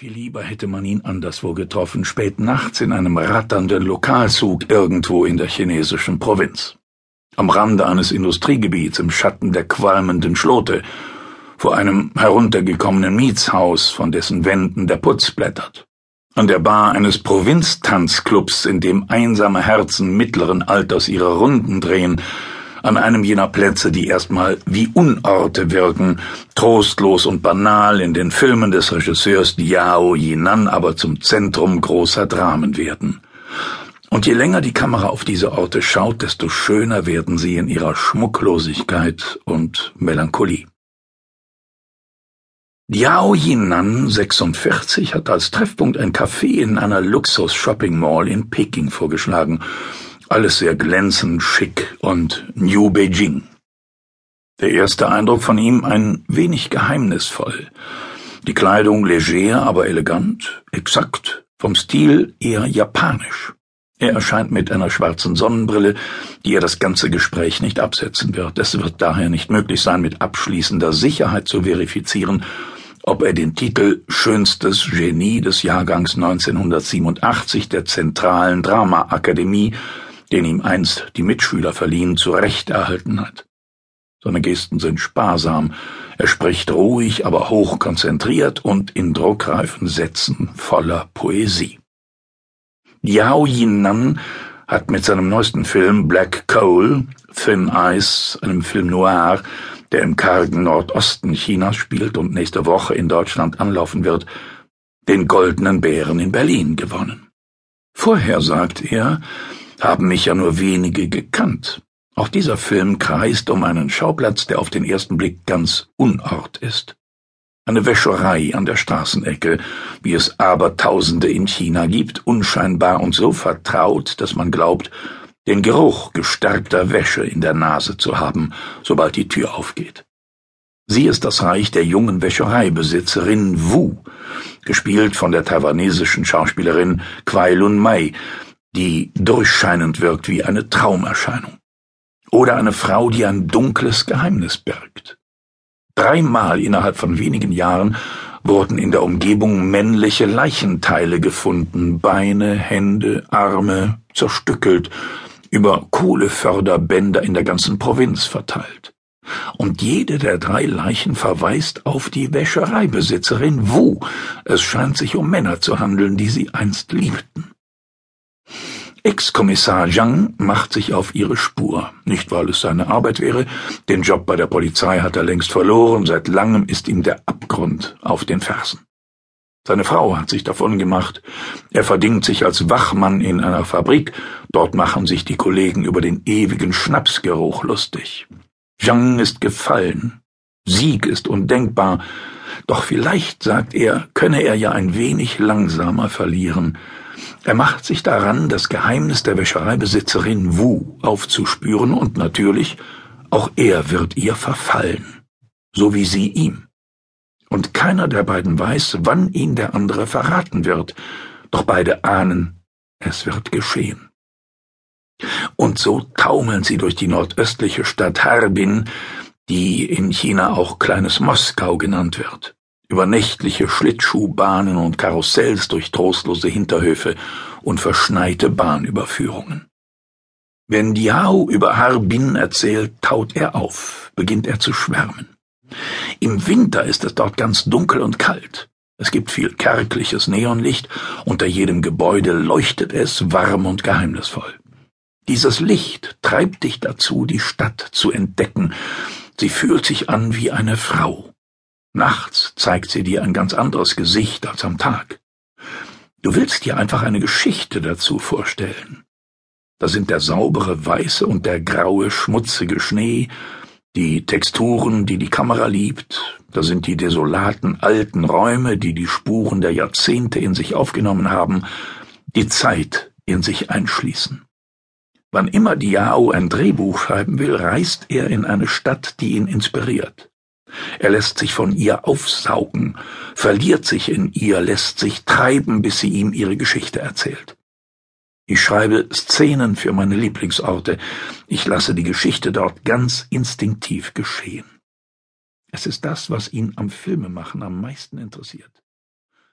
Viel lieber hätte man ihn anderswo getroffen, spät nachts in einem ratternden Lokalzug irgendwo in der chinesischen Provinz. Am Rande eines Industriegebiets im Schatten der qualmenden Schlote, vor einem heruntergekommenen Mietshaus, von dessen Wänden der Putz blättert. An der Bar eines Provinztanzclubs, in dem einsame Herzen mittleren Alters ihre Runden drehen, an einem jener Plätze, die erstmal wie Unorte wirken, trostlos und banal in den Filmen des Regisseurs Diao Yinan aber zum Zentrum großer Dramen werden. Und je länger die Kamera auf diese Orte schaut, desto schöner werden sie in ihrer Schmucklosigkeit und Melancholie. Diao Yinan, 46, hat als Treffpunkt ein Café in einer Luxus-Shopping Mall in Peking vorgeschlagen alles sehr glänzend, schick und New Beijing. Der erste Eindruck von ihm ein wenig geheimnisvoll. Die Kleidung leger, aber elegant, exakt, vom Stil eher japanisch. Er erscheint mit einer schwarzen Sonnenbrille, die er das ganze Gespräch nicht absetzen wird. Es wird daher nicht möglich sein, mit abschließender Sicherheit zu verifizieren, ob er den Titel Schönstes Genie des Jahrgangs 1987 der Zentralen Dramaakademie den ihm einst die Mitschüler verliehen, zu Recht erhalten hat. Seine Gesten sind sparsam, er spricht ruhig, aber hoch konzentriert und in druckreifen Sätzen voller Poesie. Yao Yinan hat mit seinem neuesten Film Black Coal, Thin Ice, einem Film noir, der im kargen Nordosten Chinas spielt und nächste Woche in Deutschland anlaufen wird, den Goldenen Bären in Berlin gewonnen. Vorher sagt er, haben mich ja nur wenige gekannt. Auch dieser Film kreist um einen Schauplatz, der auf den ersten Blick ganz unort ist. Eine Wäscherei an der Straßenecke, wie es Abertausende in China gibt, unscheinbar und so vertraut, dass man glaubt, den Geruch gestärkter Wäsche in der Nase zu haben, sobald die Tür aufgeht. Sie ist das Reich der jungen Wäschereibesitzerin Wu, gespielt von der taiwanesischen Schauspielerin Kwai Lun Mai, die durchscheinend wirkt wie eine Traumerscheinung. Oder eine Frau, die ein dunkles Geheimnis birgt. Dreimal innerhalb von wenigen Jahren wurden in der Umgebung männliche Leichenteile gefunden, Beine, Hände, Arme, zerstückelt, über Kohleförderbänder in der ganzen Provinz verteilt. Und jede der drei Leichen verweist auf die Wäschereibesitzerin Wu. Es scheint sich um Männer zu handeln, die sie einst liebten. Ex-Kommissar Zhang macht sich auf ihre Spur. Nicht, weil es seine Arbeit wäre, den Job bei der Polizei hat er längst verloren, seit langem ist ihm der Abgrund auf den Fersen. Seine Frau hat sich davon gemacht. Er verdingt sich als Wachmann in einer Fabrik. Dort machen sich die Kollegen über den ewigen Schnapsgeruch lustig. Zhang ist gefallen. Sieg ist undenkbar. Doch vielleicht, sagt er, könne er ja ein wenig langsamer verlieren. Er macht sich daran, das Geheimnis der Wäschereibesitzerin Wu aufzuspüren und natürlich, auch er wird ihr verfallen, so wie sie ihm. Und keiner der beiden weiß, wann ihn der andere verraten wird, doch beide ahnen, es wird geschehen. Und so taumeln sie durch die nordöstliche Stadt Harbin, die in China auch kleines Moskau genannt wird über nächtliche Schlittschuhbahnen und Karussells durch trostlose Hinterhöfe und verschneite Bahnüberführungen. Wenn Diao über Harbin erzählt, taut er auf, beginnt er zu schwärmen. Im Winter ist es dort ganz dunkel und kalt. Es gibt viel kärgliches Neonlicht, unter jedem Gebäude leuchtet es warm und geheimnisvoll. Dieses Licht treibt dich dazu, die Stadt zu entdecken. Sie fühlt sich an wie eine Frau. Nachts zeigt sie dir ein ganz anderes Gesicht als am Tag. Du willst dir einfach eine Geschichte dazu vorstellen. Da sind der saubere weiße und der graue schmutzige Schnee, die Texturen, die die Kamera liebt, da sind die desolaten alten Räume, die die Spuren der Jahrzehnte in sich aufgenommen haben, die Zeit in sich einschließen. Wann immer Diao ein Drehbuch schreiben will, reist er in eine Stadt, die ihn inspiriert. Er lässt sich von ihr aufsaugen, verliert sich in ihr, lässt sich treiben, bis sie ihm ihre Geschichte erzählt. Ich schreibe Szenen für meine Lieblingsorte. Ich lasse die Geschichte dort ganz instinktiv geschehen. Es ist das, was ihn am Filmemachen am meisten interessiert.